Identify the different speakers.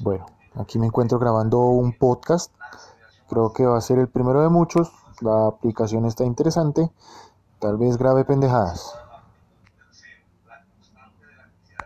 Speaker 1: Bueno, aquí me encuentro grabando un podcast. Creo que va a ser el primero de muchos. La aplicación está interesante. Tal vez grabe pendejadas.